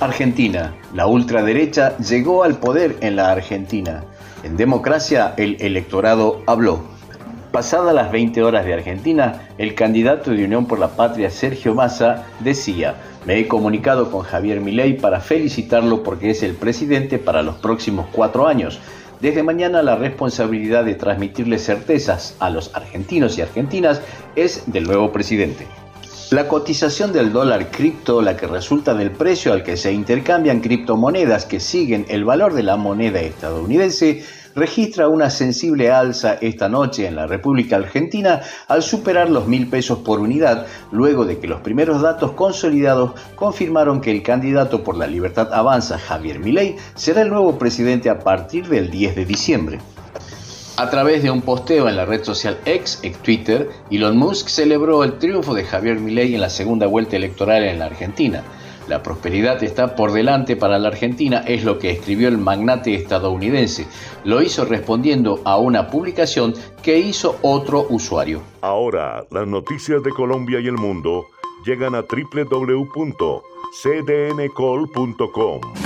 Argentina. La ultraderecha llegó al poder en la Argentina. En democracia el electorado habló. Pasadas las 20 horas de Argentina, el candidato de Unión por la Patria, Sergio Massa, decía, me he comunicado con Javier Milei para felicitarlo porque es el presidente para los próximos cuatro años. Desde mañana la responsabilidad de transmitirle certezas a los argentinos y argentinas es del nuevo presidente. La cotización del dólar cripto, la que resulta del precio al que se intercambian criptomonedas que siguen el valor de la moneda estadounidense, registra una sensible alza esta noche en la República Argentina al superar los mil pesos por unidad, luego de que los primeros datos consolidados confirmaron que el candidato por la libertad avanza, Javier Milei, será el nuevo presidente a partir del 10 de diciembre. A través de un posteo en la red social X, ex Twitter, Elon Musk celebró el triunfo de Javier Milei en la segunda vuelta electoral en la Argentina. La prosperidad está por delante para la Argentina, es lo que escribió el magnate estadounidense. Lo hizo respondiendo a una publicación que hizo otro usuario. Ahora, las noticias de Colombia y el mundo llegan a www.cdncol.com.